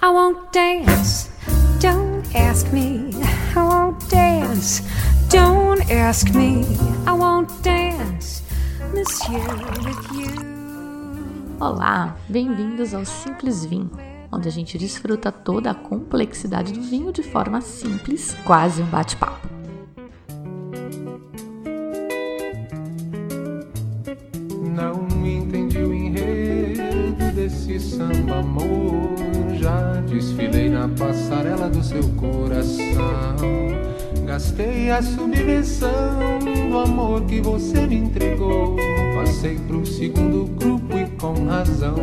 I won't dance. Don't ask me. I won't dance. Don't ask me. I won't dance. Monsieur, with you. Olá, bem-vindos ao Simples Vinho, onde a gente desfruta toda a complexidade do vinho de forma simples, quase um bate-papo. Gastei a subvenção do amor que você me entregou. Passei pro segundo grupo e com razão.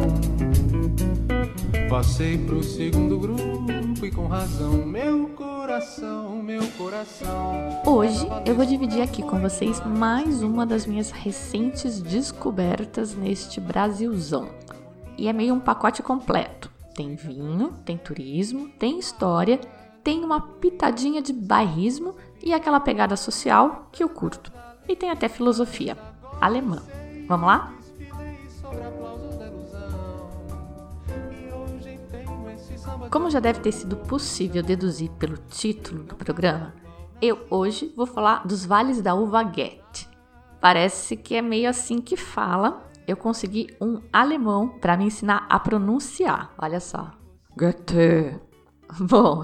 Passei pro segundo grupo e com razão. Meu coração, meu coração. Hoje eu vou dividir aqui com vocês mais uma das minhas recentes descobertas neste Brasilzão. E é meio um pacote completo. Tem vinho, tem turismo, tem história, tem uma pitadinha de bairrismo e aquela pegada social que eu curto. E tem até filosofia alemã. Vamos lá? Como já deve ter sido possível deduzir pelo título do programa, eu hoje vou falar dos vales da uva Goethe. Parece que é meio assim que fala. Eu consegui um alemão para me ensinar a pronunciar. Olha só. Goethe. Bom,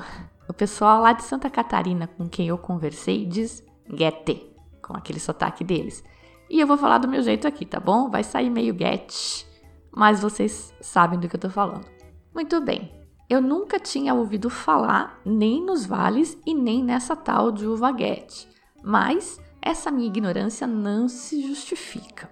o pessoal lá de Santa Catarina com quem eu conversei diz Goethe, com aquele sotaque deles. E eu vou falar do meu jeito aqui, tá bom? Vai sair meio Goethe, mas vocês sabem do que eu tô falando. Muito bem. Eu nunca tinha ouvido falar nem nos vales e nem nessa tal de uva Goethe, mas essa minha ignorância não se justifica.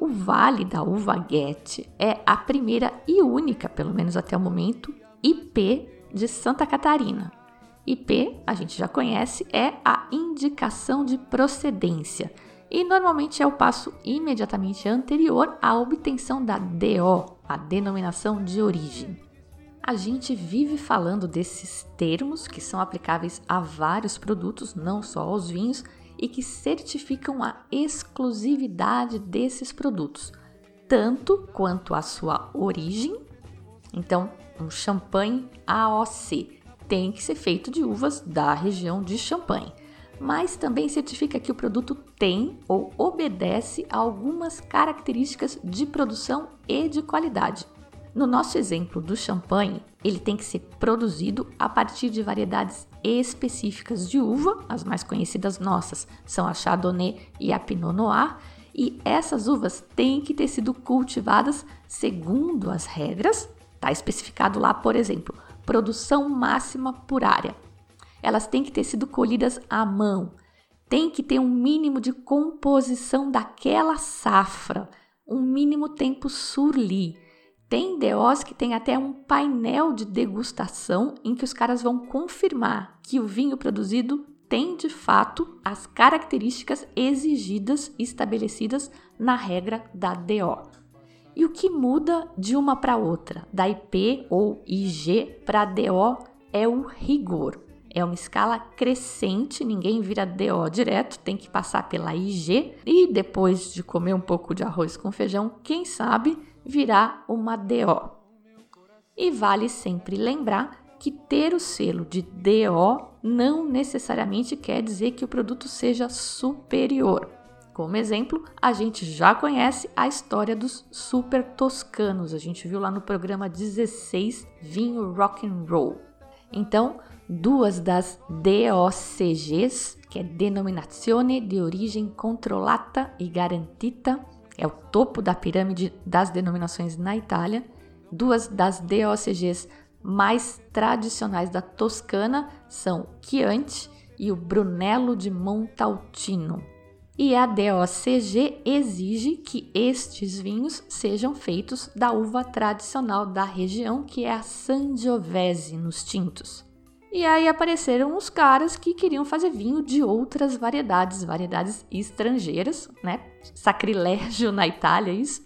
O Vale da Uva Goethe é a primeira e única, pelo menos até o momento, IP de Santa Catarina. IP, a gente já conhece, é a indicação de procedência e normalmente é o passo imediatamente anterior à obtenção da DO, a denominação de origem. A gente vive falando desses termos que são aplicáveis a vários produtos, não só aos vinhos, e que certificam a exclusividade desses produtos, tanto quanto a sua origem. Então, um champanhe AOC tem que ser feito de uvas da região de Champagne, mas também certifica que o produto tem ou obedece a algumas características de produção e de qualidade. No nosso exemplo do champanhe, ele tem que ser produzido a partir de variedades específicas de uva, as mais conhecidas nossas são a Chardonnay e a Pinot Noir, e essas uvas têm que ter sido cultivadas segundo as regras, está especificado lá, por exemplo, produção máxima por área. Elas têm que ter sido colhidas à mão, tem que ter um mínimo de composição daquela safra, um mínimo tempo surli tem DOs que tem até um painel de degustação em que os caras vão confirmar que o vinho produzido tem de fato as características exigidas estabelecidas na regra da DO. E o que muda de uma para outra, da IP ou IG para DO, é o rigor. É uma escala crescente, ninguém vira DO direto, tem que passar pela IG e depois de comer um pouco de arroz com feijão, quem sabe virar uma DO. E vale sempre lembrar que ter o selo de DO não necessariamente quer dizer que o produto seja superior. Como exemplo, a gente já conhece a história dos super toscanos. A gente viu lá no programa 16 Vinho Rock and Roll. Então, duas das DOCGs, que é Denominazione de Origem Controllata e Garantita, é o topo da pirâmide das denominações na Itália. Duas das DOCGs mais tradicionais da Toscana são Chianti e o Brunello de Montaltino. E a DOCG exige que estes vinhos sejam feitos da uva tradicional da região, que é a Sangiovese nos tintos. E aí apareceram os caras que queriam fazer vinho de outras variedades, variedades estrangeiras, né? Sacrilégio na Itália isso.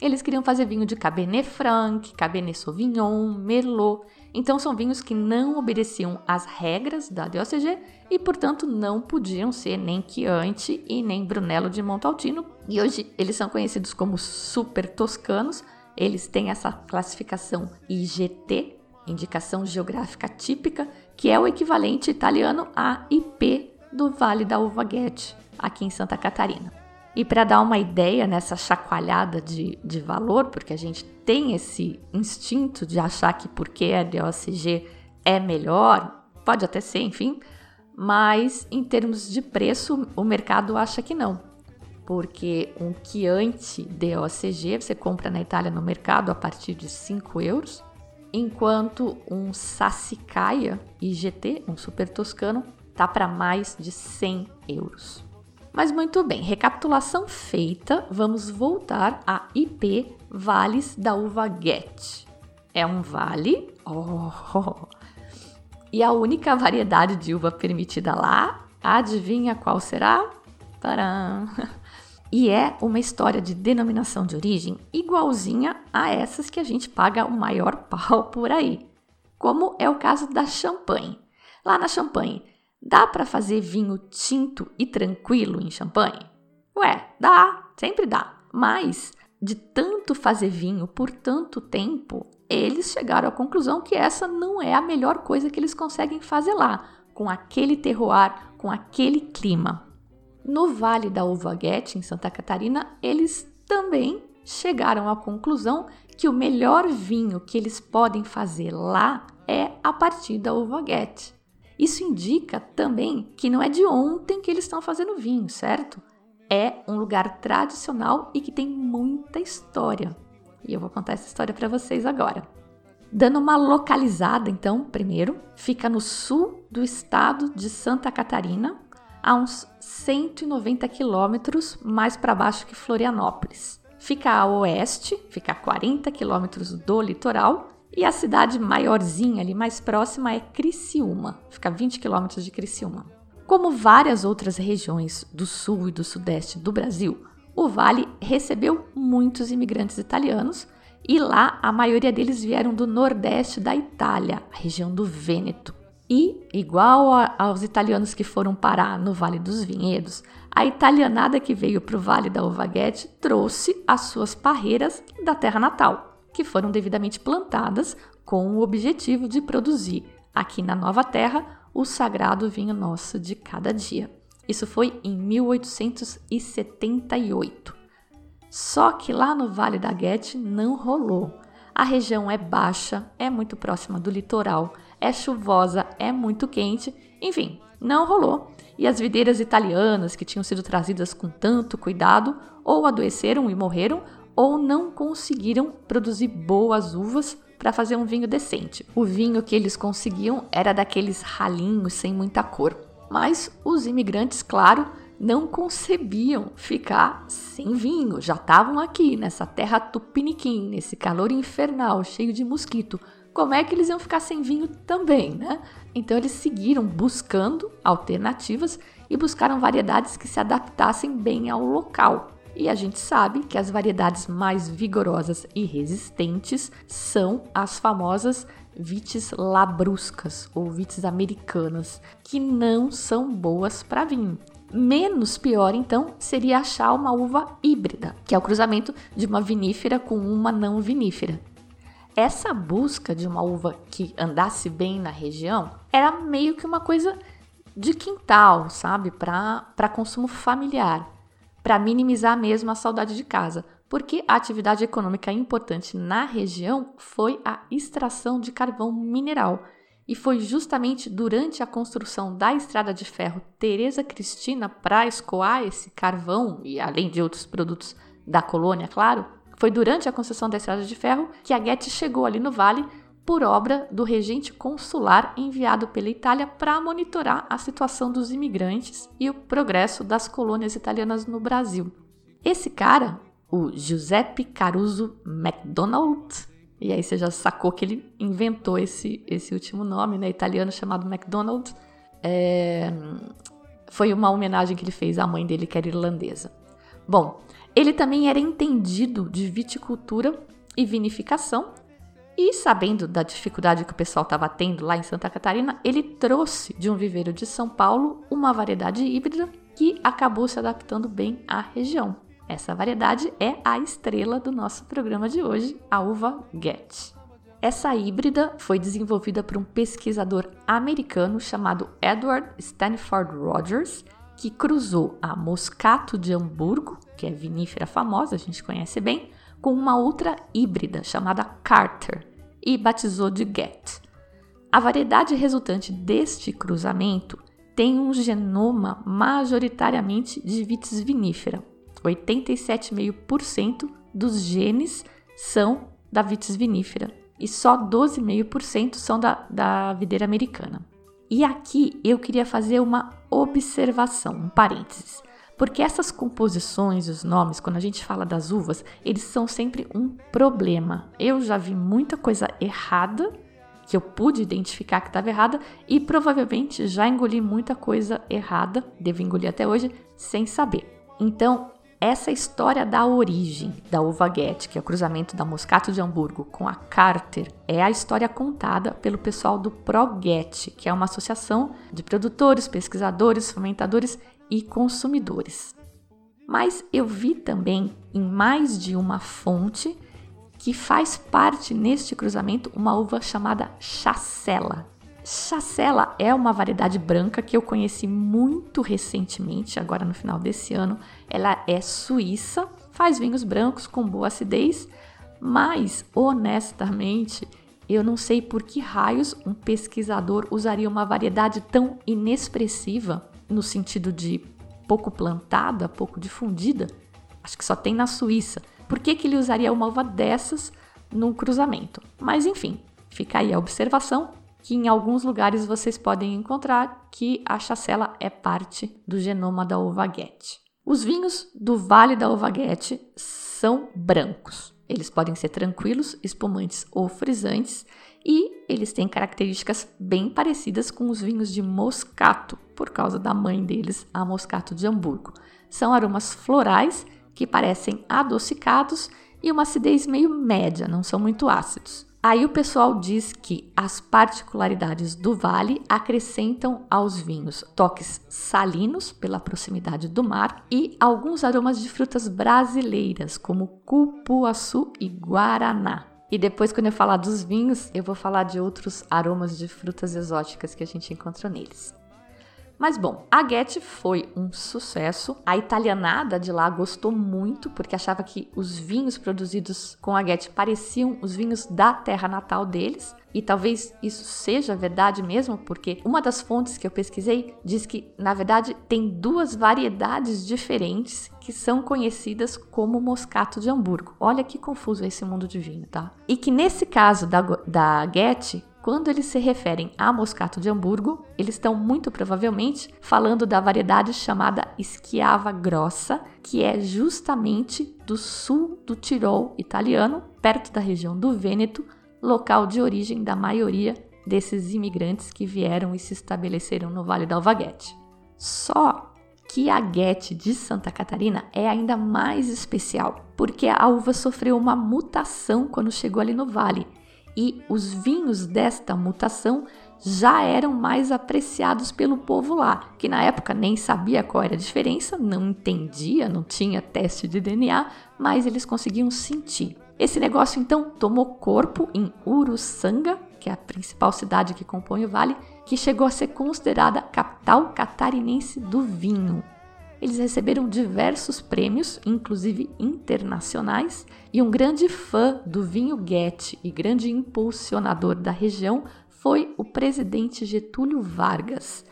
Eles queriam fazer vinho de Cabernet Franc, Cabernet Sauvignon, Merlot. Então são vinhos que não obedeciam às regras da DOCG e, portanto, não podiam ser nem Chianti e nem Brunello de Montaltino. E hoje eles são conhecidos como super toscanos. Eles têm essa classificação IGT, indicação geográfica típica, que é o equivalente italiano a IP do Vale da Uva Guete, aqui em Santa Catarina. E para dar uma ideia nessa chacoalhada de, de valor, porque a gente tem esse instinto de achar que porque a DOCG é melhor, pode até ser, enfim, mas em termos de preço, o mercado acha que não. Porque um Chianti DOCG você compra na Itália no mercado a partir de 5 euros, enquanto um Sassicaia IGT, um super toscano, tá para mais de 100 euros. Mas muito bem, recapitulação feita, vamos voltar a IP Vales da Uva Get. É um vale, oh, e a única variedade de uva permitida lá, adivinha qual será? Tcharam! E é uma história de denominação de origem igualzinha a essas que a gente paga o maior pau por aí, como é o caso da champanhe. Lá na champanhe, dá para fazer vinho tinto e tranquilo em champanhe? Ué, dá, sempre dá. Mas de tanto fazer vinho por tanto tempo, eles chegaram à conclusão que essa não é a melhor coisa que eles conseguem fazer lá, com aquele terroir, com aquele clima. No Vale da Uvaguete, em Santa Catarina, eles também chegaram à conclusão que o melhor vinho que eles podem fazer lá é a partir da uvaguete. Isso indica também que não é de ontem que eles estão fazendo vinho, certo? É um lugar tradicional e que tem muita história. E eu vou contar essa história para vocês agora. Dando uma localizada, então, primeiro, fica no sul do estado de Santa Catarina, a uns 190 quilômetros mais para baixo que Florianópolis. Fica a oeste, fica a 40 quilômetros do litoral, e a cidade maiorzinha ali mais próxima é Criciúma, fica a 20 quilômetros de Criciúma. Como várias outras regiões do sul e do sudeste do Brasil, o Vale recebeu muitos imigrantes italianos e lá a maioria deles vieram do nordeste da Itália, a região do Vêneto. E, igual a, aos italianos que foram parar no Vale dos Vinhedos, a italianada que veio para o Vale da Uvaguete trouxe as suas parreiras da terra natal, que foram devidamente plantadas com o objetivo de produzir, aqui na nova terra, o sagrado vinho nosso de cada dia. Isso foi em 1878. Só que lá no Vale da Guete não rolou. A região é baixa, é muito próxima do litoral, é chuvosa, é muito quente, enfim, não rolou. E as videiras italianas que tinham sido trazidas com tanto cuidado ou adoeceram e morreram, ou não conseguiram produzir boas uvas para fazer um vinho decente. O vinho que eles conseguiam era daqueles ralinhos sem muita cor. Mas os imigrantes, claro, não concebiam ficar sem vinho. Já estavam aqui nessa terra tupiniquim, nesse calor infernal, cheio de mosquito como é que eles iam ficar sem vinho também, né? Então eles seguiram buscando alternativas e buscaram variedades que se adaptassem bem ao local. E a gente sabe que as variedades mais vigorosas e resistentes são as famosas vites labruscas ou vites americanas, que não são boas para vinho. Menos pior, então, seria achar uma uva híbrida, que é o cruzamento de uma vinífera com uma não vinífera. Essa busca de uma uva que andasse bem na região era meio que uma coisa de quintal, sabe? Para consumo familiar, para minimizar mesmo a saudade de casa. Porque a atividade econômica importante na região foi a extração de carvão mineral. E foi justamente durante a construção da estrada de ferro Teresa Cristina para escoar esse carvão, e além de outros produtos da colônia, claro, foi durante a construção da estrada de ferro que a Getty chegou ali no vale por obra do regente consular enviado pela Itália para monitorar a situação dos imigrantes e o progresso das colônias italianas no Brasil. Esse cara, o Giuseppe Caruso MacDonald, e aí você já sacou que ele inventou esse, esse último nome, né, italiano chamado MacDonald, é, foi uma homenagem que ele fez à mãe dele, que era irlandesa. Bom, ele também era entendido de viticultura e vinificação, e sabendo da dificuldade que o pessoal estava tendo lá em Santa Catarina, ele trouxe de um viveiro de São Paulo uma variedade híbrida que acabou se adaptando bem à região. Essa variedade é a estrela do nosso programa de hoje, a uva Get. Essa híbrida foi desenvolvida por um pesquisador americano chamado Edward Stanford Rogers, que cruzou a Moscato de Hamburgo, que é vinífera famosa, a gente conhece bem, com uma outra híbrida chamada Carter e batizou de Get. A variedade resultante deste cruzamento tem um genoma majoritariamente de vitis vinifera. 87,5% dos genes são da vitis vinifera e só 12,5% são da, da videira americana. E aqui eu queria fazer uma observação, um parênteses. Porque essas composições, os nomes, quando a gente fala das uvas, eles são sempre um problema. Eu já vi muita coisa errada que eu pude identificar que estava errada e provavelmente já engoli muita coisa errada, devo engolir até hoje, sem saber. Então, essa história da origem da uva Get, que é o cruzamento da Moscato de Hamburgo com a Carter, é a história contada pelo pessoal do ProGet, que é uma associação de produtores, pesquisadores, fomentadores e consumidores. Mas eu vi também em mais de uma fonte que faz parte neste cruzamento uma uva chamada Chacela. Chacela é uma variedade branca que eu conheci muito recentemente, agora no final desse ano. Ela é suíça, faz vinhos brancos com boa acidez, mas honestamente eu não sei por que raios um pesquisador usaria uma variedade tão inexpressiva no sentido de pouco plantada, pouco difundida, acho que só tem na Suíça. Por que, que ele usaria uma uva dessas num cruzamento? Mas enfim, fica aí a observação que em alguns lugares vocês podem encontrar que a chacela é parte do genoma da uva Guete. Os vinhos do Vale da Uva são brancos. Eles podem ser tranquilos, espumantes ou frisantes e eles têm características bem parecidas com os vinhos de Moscato, por causa da mãe deles, a Moscato de Hamburgo. São aromas florais que parecem adocicados e uma acidez meio média, não são muito ácidos. Aí o pessoal diz que as particularidades do vale acrescentam aos vinhos toques salinos pela proximidade do mar e alguns aromas de frutas brasileiras, como cupuaçu e guaraná. E depois, quando eu falar dos vinhos, eu vou falar de outros aromas de frutas exóticas que a gente encontrou neles. Mas bom, a Get foi um sucesso. A italianada de lá gostou muito porque achava que os vinhos produzidos com a Get pareciam os vinhos da terra natal deles. E talvez isso seja verdade mesmo, porque uma das fontes que eu pesquisei diz que, na verdade, tem duas variedades diferentes que são conhecidas como Moscato de Hamburgo. Olha que confuso esse mundo de vinho, tá? E que nesse caso da, da Get, quando eles se referem a Moscato de Hamburgo, eles estão muito provavelmente falando da variedade chamada Schiava Grossa, que é justamente do sul do Tirol italiano, perto da região do Vêneto, local de origem da maioria desses imigrantes que vieram e se estabeleceram no Vale da Alvaguete. Só que a Guete de Santa Catarina é ainda mais especial, porque a uva sofreu uma mutação quando chegou ali no vale e os vinhos desta mutação já eram mais apreciados pelo povo lá, que na época nem sabia qual era a diferença, não entendia, não tinha teste de DNA, mas eles conseguiam sentir. Esse negócio então tomou corpo em Uruçanga, que é a principal cidade que compõe o vale, que chegou a ser considerada capital catarinense do vinho. Eles receberam diversos prêmios, inclusive internacionais, e um grande fã do vinho Goethe e grande impulsionador da região foi o presidente Getúlio Vargas.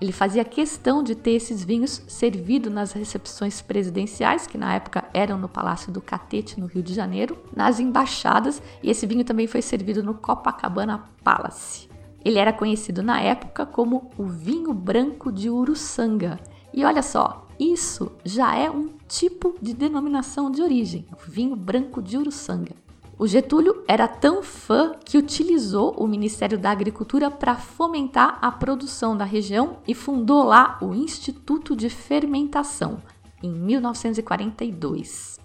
Ele fazia questão de ter esses vinhos servidos nas recepções presidenciais, que na época eram no Palácio do Catete, no Rio de Janeiro, nas embaixadas, e esse vinho também foi servido no Copacabana Palace. Ele era conhecido na época como o vinho branco de Uruçanga. E olha só, isso já é um tipo de denominação de origem, vinho branco de Uruçanga. O Getúlio era tão fã que utilizou o Ministério da Agricultura para fomentar a produção da região e fundou lá o Instituto de Fermentação, em 1942.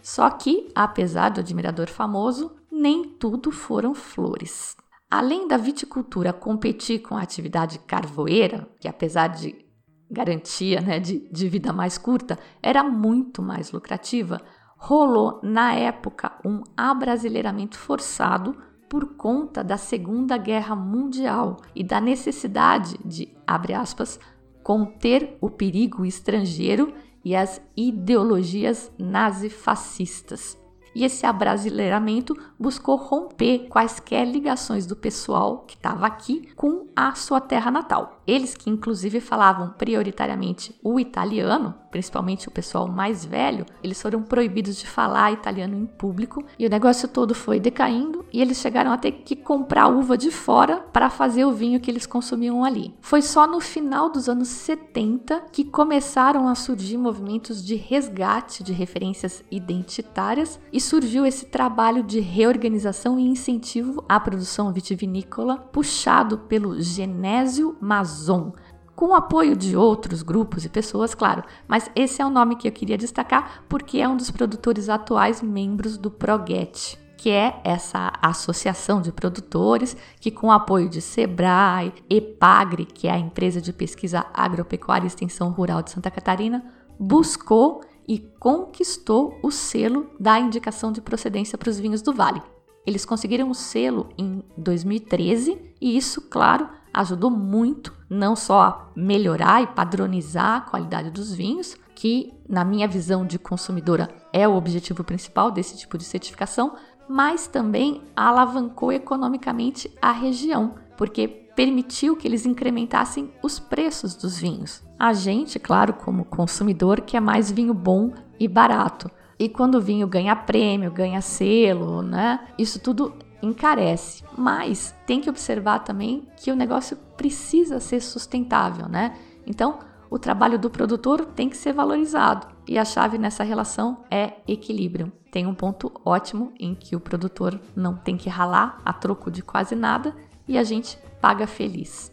Só que, apesar do admirador famoso, nem tudo foram flores. Além da viticultura competir com a atividade carvoeira, que apesar de garantia né, de, de vida mais curta era muito mais lucrativa, rolou na época um abrasileiramento forçado por conta da Segunda Guerra Mundial e da necessidade de, abre aspas, conter o perigo estrangeiro e as ideologias nazifascistas e esse abrasileiramento buscou romper quaisquer ligações do pessoal que estava aqui com a sua terra natal. Eles que inclusive falavam prioritariamente o italiano, principalmente o pessoal mais velho, eles foram proibidos de falar italiano em público e o negócio todo foi decaindo e eles chegaram a ter que comprar uva de fora para fazer o vinho que eles consumiam ali. Foi só no final dos anos 70 que começaram a surgir movimentos de resgate de referências identitárias surgiu esse trabalho de reorganização e incentivo à produção vitivinícola puxado pelo Genésio Mazon, com o apoio de outros grupos e pessoas, claro, mas esse é o nome que eu queria destacar porque é um dos produtores atuais membros do Proget que é essa associação de produtores que, com o apoio de Sebrae, Epagre, que é a empresa de pesquisa agropecuária e extensão rural de Santa Catarina, buscou e conquistou o selo da indicação de procedência para os vinhos do Vale. Eles conseguiram o selo em 2013 e isso, claro, ajudou muito não só a melhorar e padronizar a qualidade dos vinhos, que na minha visão de consumidora é o objetivo principal desse tipo de certificação, mas também alavancou economicamente a região, porque permitiu que eles incrementassem os preços dos vinhos. A gente, claro, como consumidor, quer mais vinho bom e barato. E quando o vinho ganha prêmio, ganha selo, né? Isso tudo encarece. Mas tem que observar também que o negócio precisa ser sustentável, né? Então, o trabalho do produtor tem que ser valorizado. E a chave nessa relação é equilíbrio. Tem um ponto ótimo em que o produtor não tem que ralar a troco de quase nada e a gente paga feliz.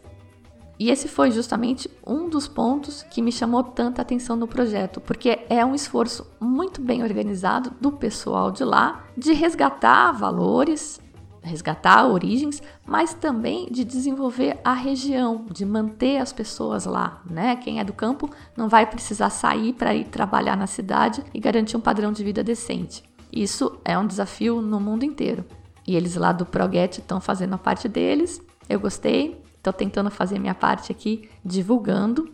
E esse foi justamente um dos pontos que me chamou tanta atenção no projeto, porque é um esforço muito bem organizado do pessoal de lá de resgatar valores, resgatar origens, mas também de desenvolver a região, de manter as pessoas lá, né? Quem é do campo não vai precisar sair para ir trabalhar na cidade e garantir um padrão de vida decente. Isso é um desafio no mundo inteiro. E eles lá do Proget estão fazendo a parte deles eu gostei, estou tentando fazer minha parte aqui divulgando.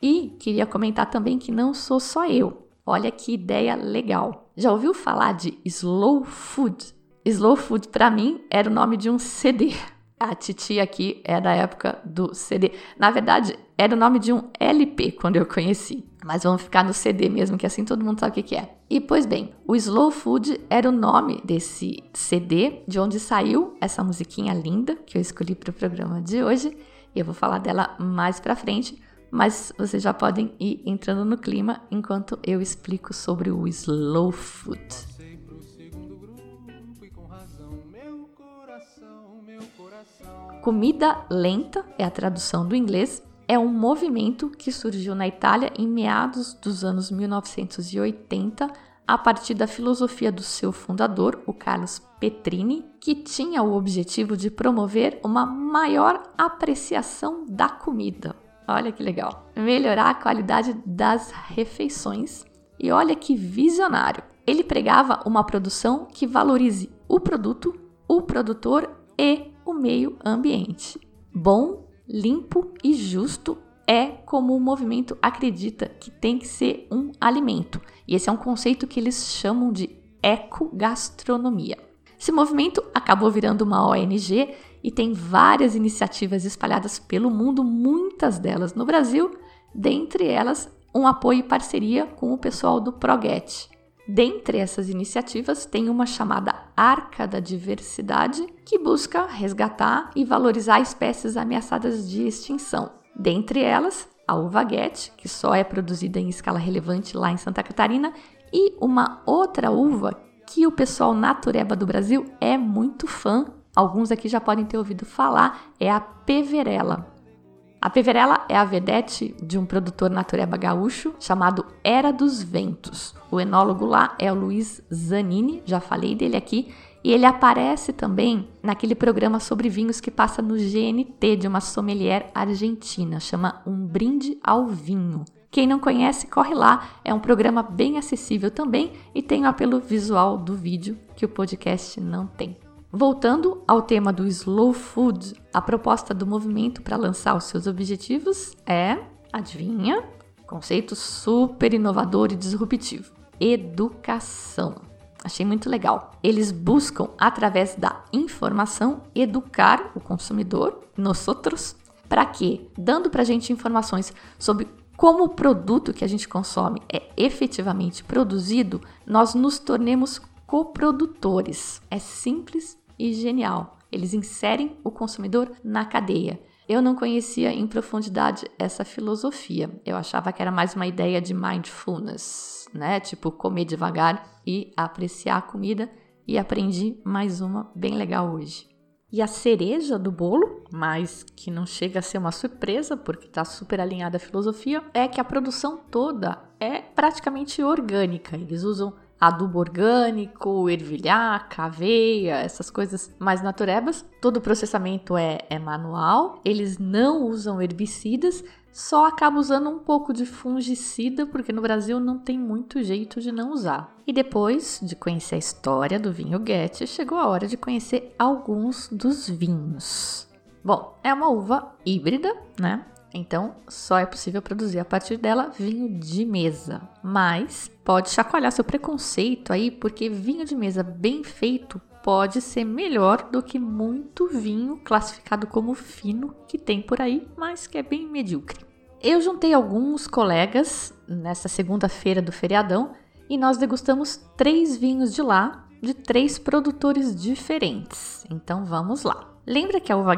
E queria comentar também que não sou só eu. Olha que ideia legal. Já ouviu falar de Slow Food? Slow Food para mim era o nome de um CD. A Titi aqui é da época do CD. Na verdade, era o nome de um LP quando eu conheci. Mas vamos ficar no CD mesmo, que assim todo mundo sabe o que é. E pois bem, o Slow Food era o nome desse CD, de onde saiu essa musiquinha linda que eu escolhi para o programa de hoje. E eu vou falar dela mais para frente, mas vocês já podem ir entrando no clima enquanto eu explico sobre o Slow Food. Comida lenta é a tradução do inglês. É um movimento que surgiu na Itália em meados dos anos 1980 a partir da filosofia do seu fundador, o Carlos Petrini, que tinha o objetivo de promover uma maior apreciação da comida. Olha que legal! Melhorar a qualidade das refeições. E olha que visionário! Ele pregava uma produção que valorize o produto, o produtor e o meio ambiente. Bom, limpo e justo é como o movimento acredita que tem que ser um alimento. E esse é um conceito que eles chamam de ecogastronomia. Esse movimento acabou virando uma ONG e tem várias iniciativas espalhadas pelo mundo, muitas delas no Brasil, dentre elas um apoio e parceria com o pessoal do Proget, Dentre essas iniciativas, tem uma chamada Arca da Diversidade, que busca resgatar e valorizar espécies ameaçadas de extinção. Dentre elas, a uva Guete, que só é produzida em escala relevante lá em Santa Catarina, e uma outra uva que o pessoal natureba do Brasil é muito fã, alguns aqui já podem ter ouvido falar, é a Peverella. A Peverella é a vedete de um produtor natureba gaúcho chamado Era dos Ventos. O enólogo lá é o Luiz Zanini, já falei dele aqui, e ele aparece também naquele programa sobre vinhos que passa no GNT de uma sommelier argentina, chama Um Brinde ao Vinho. Quem não conhece, corre lá, é um programa bem acessível também e tem o apelo visual do vídeo que o podcast não tem. Voltando ao tema do slow food, a proposta do movimento para lançar os seus objetivos é, adivinha, conceito super inovador e disruptivo: educação. Achei muito legal. Eles buscam, através da informação, educar o consumidor, nós outros, para quê? Dando para a gente informações sobre como o produto que a gente consome é efetivamente produzido, nós nos tornemos coprodutores. É simples e genial. Eles inserem o consumidor na cadeia. Eu não conhecia em profundidade essa filosofia. Eu achava que era mais uma ideia de mindfulness, né? Tipo, comer devagar e apreciar a comida. E aprendi mais uma bem legal hoje. E a cereja do bolo, mas que não chega a ser uma surpresa, porque está super alinhada à filosofia, é que a produção toda é praticamente orgânica. Eles usam adubo orgânico, ervilhaca, aveia, essas coisas mais naturebas. Todo o processamento é, é manual, eles não usam herbicidas, só acaba usando um pouco de fungicida, porque no Brasil não tem muito jeito de não usar. E depois de conhecer a história do vinho Goethe, chegou a hora de conhecer alguns dos vinhos. Bom, é uma uva híbrida, né? Então, só é possível produzir a partir dela vinho de mesa. Mas pode chacoalhar seu preconceito aí, porque vinho de mesa bem feito pode ser melhor do que muito vinho classificado como fino que tem por aí, mas que é bem medíocre. Eu juntei alguns colegas nessa segunda-feira do feriadão e nós degustamos três vinhos de lá, de três produtores diferentes. Então vamos lá. Lembra que a uva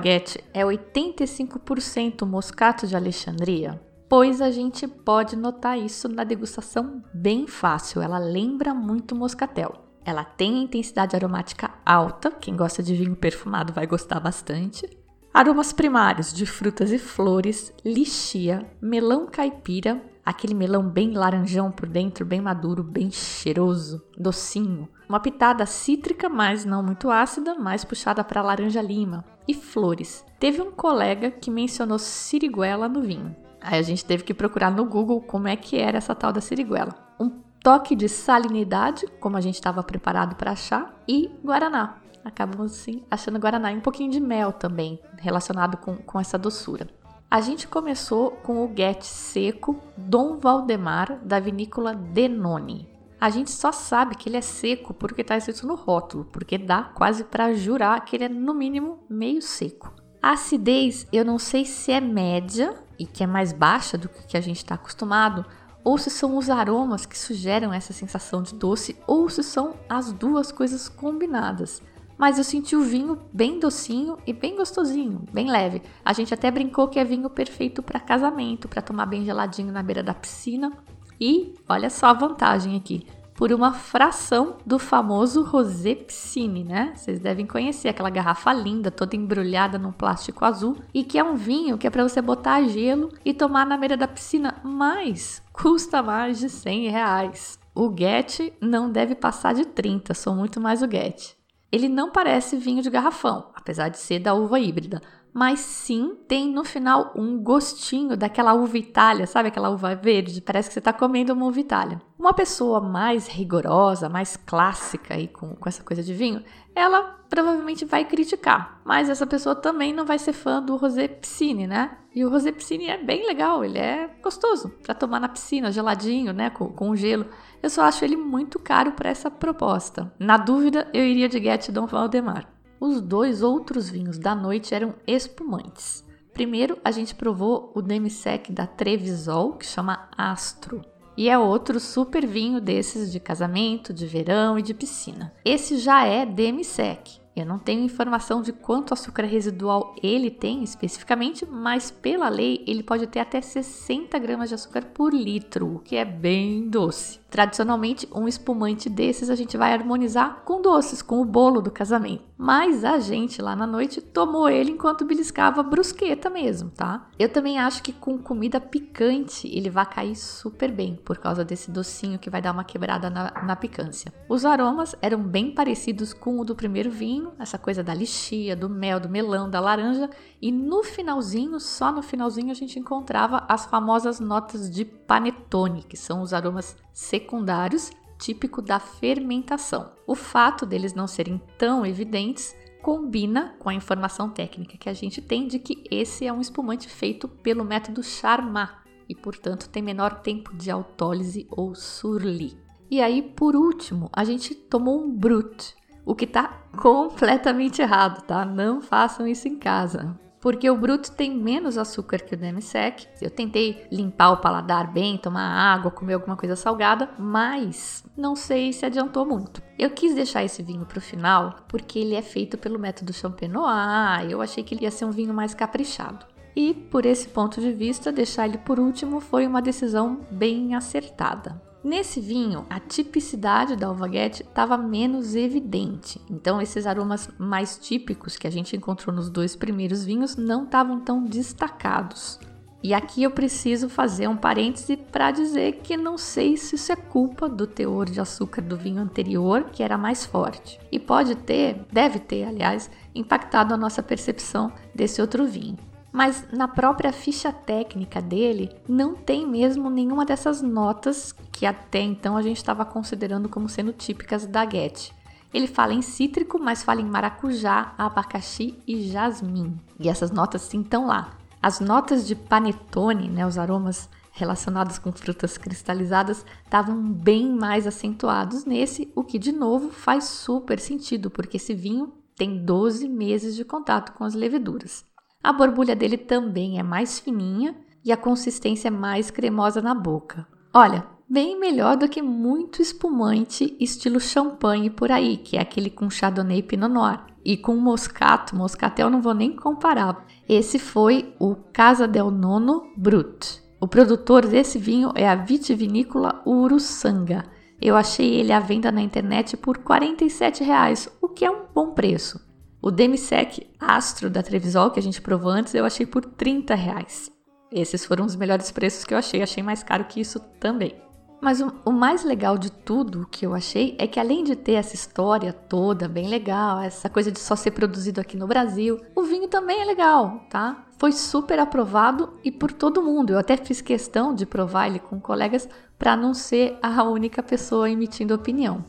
é 85% moscato de Alexandria? Pois a gente pode notar isso na degustação bem fácil. Ela lembra muito moscatel. Ela tem intensidade aromática alta, quem gosta de vinho perfumado vai gostar bastante. Aromas primários de frutas e flores, lixia, melão caipira, aquele melão bem laranjão por dentro, bem maduro, bem cheiroso, docinho. Uma pitada cítrica, mas não muito ácida, mais puxada para laranja lima. E flores. Teve um colega que mencionou siriguela no vinho. Aí a gente teve que procurar no Google como é que era essa tal da siriguela. Um toque de salinidade, como a gente estava preparado para achar, e guaraná. Acabamos assim achando guaraná e um pouquinho de mel também, relacionado com, com essa doçura. A gente começou com o Get seco Dom Valdemar da vinícola Denoni. A gente só sabe que ele é seco porque está escrito no rótulo, porque dá quase para jurar que ele é no mínimo meio seco. A acidez eu não sei se é média e que é mais baixa do que a gente está acostumado, ou se são os aromas que sugerem essa sensação de doce, ou se são as duas coisas combinadas. Mas eu senti o vinho bem docinho e bem gostosinho, bem leve. A gente até brincou que é vinho perfeito para casamento, para tomar bem geladinho na beira da piscina e olha só a vantagem aqui, por uma fração do famoso Rosé Piscine, né? Vocês devem conhecer aquela garrafa linda, toda embrulhada num plástico azul e que é um vinho que é para você botar gelo e tomar na beira da piscina, mas custa mais de 100 reais. O Get não deve passar de 30, sou muito mais o Get. Ele não parece vinho de garrafão, apesar de ser da uva híbrida, mas sim tem no final um gostinho daquela uva Itália, sabe aquela uva verde? Parece que você está comendo uma uva Itália. Uma pessoa mais rigorosa, mais clássica aí com, com essa coisa de vinho, ela provavelmente vai criticar, mas essa pessoa também não vai ser fã do Rosé Piscine, né? E o Rosé Piscine é bem legal, ele é gostoso para tomar na piscina, geladinho, né, com, com gelo. Eu só acho ele muito caro para essa proposta. Na dúvida, eu iria de Get Dom Valdemar. Os dois outros vinhos da noite eram espumantes. Primeiro, a gente provou o demi-sec da Trevisol, que chama Astro. E é outro super vinho desses de casamento, de verão e de piscina. Esse já é demi-sec. Eu não tenho informação de quanto açúcar residual ele tem especificamente, mas pela lei ele pode ter até 60 gramas de açúcar por litro, o que é bem doce. Tradicionalmente, um espumante desses a gente vai harmonizar com doces, com o bolo do casamento. Mas a gente lá na noite tomou ele enquanto beliscava brusqueta mesmo, tá? Eu também acho que com comida picante ele vai cair super bem, por causa desse docinho que vai dar uma quebrada na, na picância. Os aromas eram bem parecidos com o do primeiro vinho, essa coisa da lixia, do mel, do melão, da laranja, e no finalzinho, só no finalzinho, a gente encontrava as famosas notas de panetone, que são os aromas secundários típico da fermentação. O fato deles não serem tão evidentes combina com a informação técnica que a gente tem de que esse é um espumante feito pelo método Charmat e, portanto, tem menor tempo de autólise ou surli. E aí, por último, a gente tomou um brut, o que está completamente errado, tá? Não façam isso em casa porque o Brut tem menos açúcar que o demi-sec. Eu tentei limpar o paladar bem, tomar água, comer alguma coisa salgada, mas não sei se adiantou muito. Eu quis deixar esse vinho para o final porque ele é feito pelo método Champenois. Eu achei que ele ia ser um vinho mais caprichado. E por esse ponto de vista, deixar ele por último foi uma decisão bem acertada. Nesse vinho, a tipicidade da alvaguete estava menos evidente, então esses aromas mais típicos que a gente encontrou nos dois primeiros vinhos não estavam tão destacados. E aqui eu preciso fazer um parêntese para dizer que não sei se isso é culpa do teor de açúcar do vinho anterior, que era mais forte. E pode ter, deve ter, aliás, impactado a nossa percepção desse outro vinho mas na própria ficha técnica dele não tem mesmo nenhuma dessas notas que até então a gente estava considerando como sendo típicas da Get. Ele fala em cítrico, mas fala em maracujá, abacaxi e jasmim. E essas notas sim estão lá. As notas de panetone, né, os aromas relacionados com frutas cristalizadas, estavam bem mais acentuados nesse, o que de novo faz super sentido, porque esse vinho tem 12 meses de contato com as leveduras. A borbulha dele também é mais fininha e a consistência é mais cremosa na boca. Olha, bem melhor do que muito espumante estilo champanhe por aí, que é aquele com chardonnay e pinot noir. E com moscato, moscatel não vou nem comparar. Esse foi o Casa del Nono Brut. O produtor desse vinho é a vitivinícola Uruçanga. Eu achei ele à venda na internet por 47 reais, o que é um bom preço. O Demisec Astro da Trevisol, que a gente provou antes, eu achei por 30 reais. Esses foram os melhores preços que eu achei, achei mais caro que isso também. Mas o, o, mais legal de tudo que eu achei é que além de ter essa história toda bem legal, essa coisa de só ser produzido aqui no Brasil, o vinho também é legal, tá? Foi super aprovado e por todo mundo. Eu até fiz questão de provar ele com colegas para não ser a única pessoa emitindo opinião.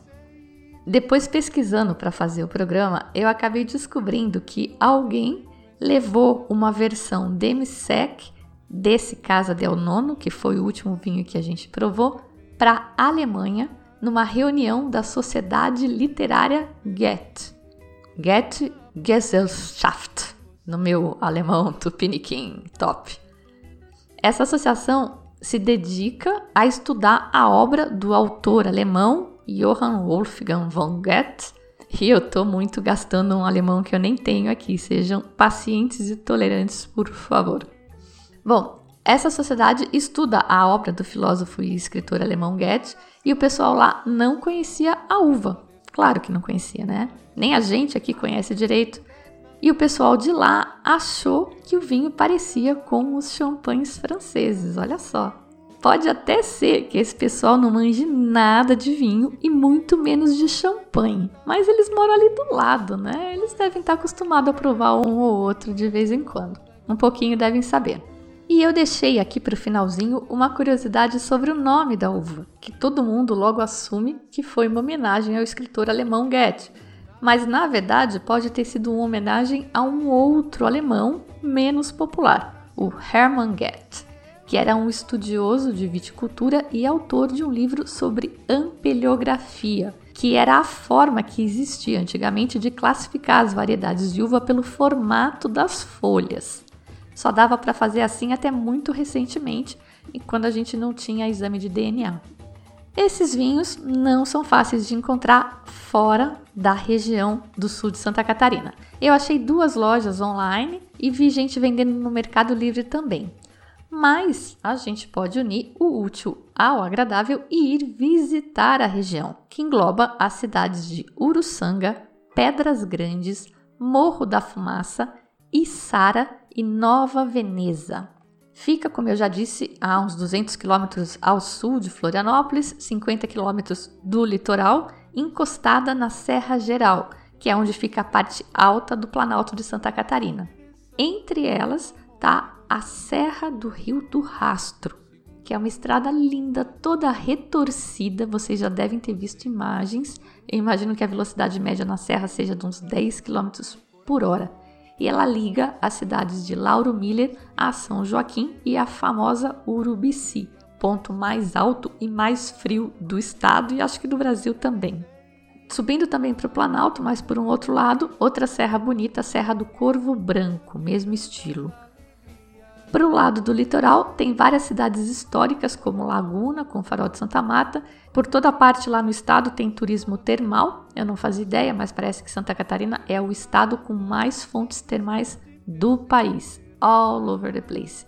Depois, pesquisando para fazer o programa, eu acabei descobrindo que alguém levou uma versão demi-sec desse Casa del Nono, que foi o último vinho que a gente provou, para a Alemanha numa reunião da Sociedade Literária Goethe. Goethe Gesellschaft, no meu alemão tupiniquim top. Essa associação se dedica a estudar a obra do autor alemão Johann Wolfgang von Goethe. E eu tô muito gastando um alemão que eu nem tenho aqui. Sejam pacientes e tolerantes, por favor. Bom, essa sociedade estuda a obra do filósofo e escritor alemão Goethe e o pessoal lá não conhecia a uva. Claro que não conhecia, né? Nem a gente aqui conhece direito. E o pessoal de lá achou que o vinho parecia com os champanhes franceses, olha só. Pode até ser que esse pessoal não manje nada de vinho e muito menos de champanhe, mas eles moram ali do lado, né? Eles devem estar acostumados a provar um ou outro de vez em quando. Um pouquinho devem saber. E eu deixei aqui para o finalzinho uma curiosidade sobre o nome da uva, que todo mundo logo assume que foi uma homenagem ao escritor alemão Goethe, mas na verdade pode ter sido uma homenagem a um outro alemão menos popular, o Hermann Goethe que era um estudioso de viticultura e autor de um livro sobre ampeliografia, que era a forma que existia antigamente de classificar as variedades de uva pelo formato das folhas. Só dava para fazer assim até muito recentemente, quando a gente não tinha exame de DNA. Esses vinhos não são fáceis de encontrar fora da região do sul de Santa Catarina. Eu achei duas lojas online e vi gente vendendo no Mercado Livre também. Mas a gente pode unir o útil ao agradável e ir visitar a região, que engloba as cidades de Uruçanga, Pedras Grandes, Morro da Fumaça, Içara e Nova Veneza. Fica, como eu já disse, a uns 200 quilômetros ao sul de Florianópolis, 50 quilômetros do litoral, encostada na Serra Geral, que é onde fica a parte alta do Planalto de Santa Catarina. Entre elas está a Serra do Rio do Rastro, que é uma estrada linda, toda retorcida. Vocês já devem ter visto imagens. Eu imagino que a velocidade média na serra seja de uns 10 km por hora. E ela liga as cidades de Lauro Miller a São Joaquim e a famosa Urubici, ponto mais alto e mais frio do estado e acho que do Brasil também. Subindo também para o Planalto, mas por um outro lado, outra serra bonita, a Serra do Corvo Branco, mesmo estilo. Para o lado do litoral, tem várias cidades históricas, como Laguna, com Farol de Santa Mata. Por toda parte lá no estado tem turismo termal. Eu não fazia ideia, mas parece que Santa Catarina é o estado com mais fontes termais do país. All over the place.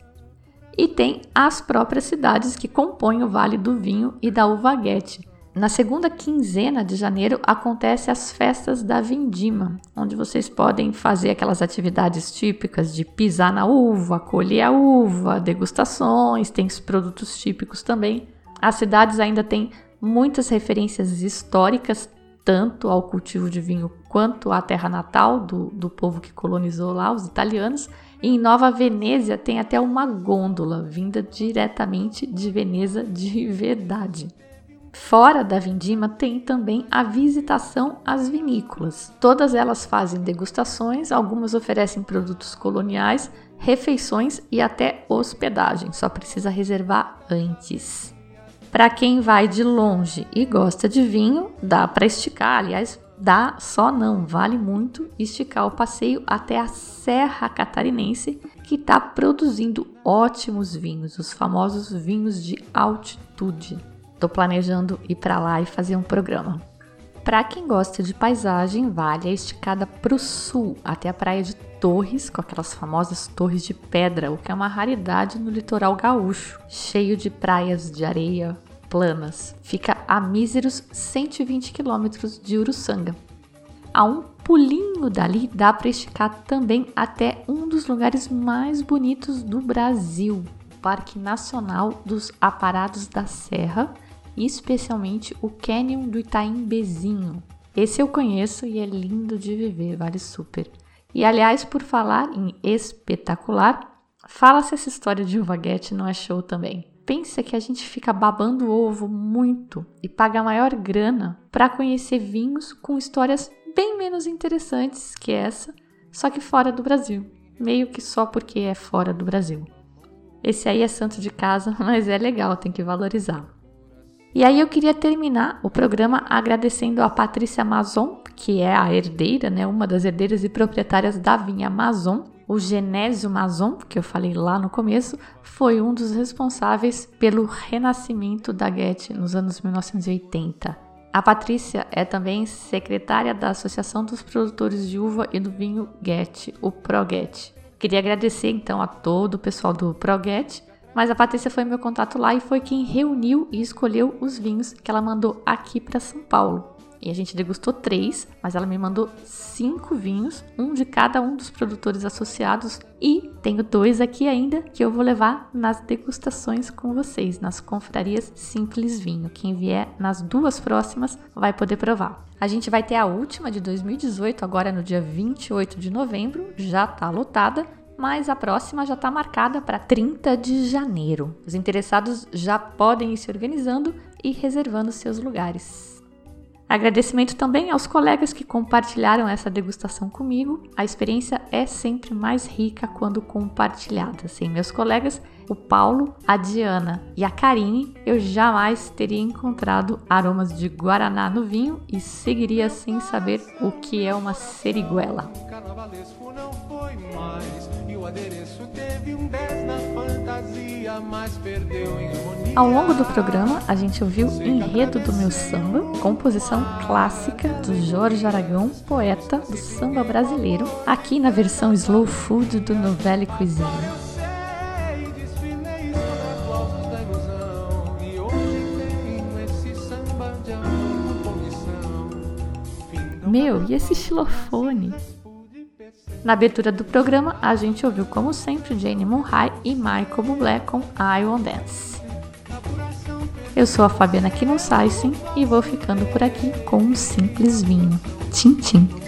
E tem as próprias cidades que compõem o Vale do Vinho e da Uvaguete, na segunda quinzena de janeiro acontece as festas da Vindima, onde vocês podem fazer aquelas atividades típicas de pisar na uva, colher a uva, degustações, tem os produtos típicos também. As cidades ainda têm muitas referências históricas, tanto ao cultivo de vinho quanto à terra natal do, do povo que colonizou lá, os italianos. E em Nova Veneza tem até uma gôndola vinda diretamente de Veneza de verdade. Fora da vindima tem também a visitação às vinícolas. Todas elas fazem degustações, algumas oferecem produtos coloniais, refeições e até hospedagem, só precisa reservar antes. Para quem vai de longe e gosta de vinho, dá para esticar, aliás, dá só não, vale muito esticar o passeio até a Serra Catarinense, que está produzindo ótimos vinhos, os famosos vinhos de altitude. Estou planejando ir para lá e fazer um programa. Para quem gosta de paisagem, vale a esticada para o sul, até a praia de Torres, com aquelas famosas torres de pedra, o que é uma raridade no litoral gaúcho, cheio de praias de areia planas. Fica a míseros 120 quilômetros de Uruçanga. A um pulinho dali dá para esticar também até um dos lugares mais bonitos do Brasil, Parque Nacional dos Aparados da Serra, especialmente o Canyon do Itaimbezinho. Esse eu conheço e é lindo de viver, vale super. E aliás, por falar em espetacular, fala se essa história de uvaguete não é show também. Pensa que a gente fica babando ovo muito e paga maior grana para conhecer vinhos com histórias bem menos interessantes que essa, só que fora do Brasil. Meio que só porque é fora do Brasil. Esse aí é santo de casa, mas é legal, tem que valorizar. E aí eu queria terminar o programa agradecendo a Patrícia Mazon, que é a herdeira, né, uma das herdeiras e proprietárias da vinha Mazon. O Genésio Mazon, que eu falei lá no começo, foi um dos responsáveis pelo renascimento da Guete nos anos 1980. A Patrícia é também secretária da Associação dos Produtores de Uva e do Vinho Guete, o ProGuete. Queria agradecer então a todo o pessoal do ProGuete mas a Patrícia foi meu contato lá e foi quem reuniu e escolheu os vinhos que ela mandou aqui para São Paulo. E a gente degustou três, mas ela me mandou cinco vinhos, um de cada um dos produtores associados. E tenho dois aqui ainda que eu vou levar nas degustações com vocês, nas confrarias Simples Vinho. Quem vier nas duas próximas vai poder provar. A gente vai ter a última de 2018, agora no dia 28 de novembro, já tá lotada mas a próxima já está marcada para 30 de janeiro. Os interessados já podem ir se organizando e reservando seus lugares. Agradecimento também aos colegas que compartilharam essa degustação comigo. A experiência é sempre mais rica quando compartilhada. Sem meus colegas, o Paulo, a Diana e a Karine, eu jamais teria encontrado aromas de guaraná no vinho e seguiria sem saber o que é uma seriguela. Carnavalesco não foi mais, adereço teve um 10 na fantasia, mas perdeu em harmonia. Ao longo do programa, a gente ouviu Enredo do Meu Samba, composição clássica do Jorge Aragão, poeta do samba brasileiro, aqui na versão Slow Food do Novelle Cuisine. Meu, e esse xilofone? Na abertura do programa, a gente ouviu, como sempre, Jane Monhai e Michael Bublé com I Won't Dance. Eu sou a Fabiana Kinosaisen e vou ficando por aqui com um simples vinho. Tchim, tchim.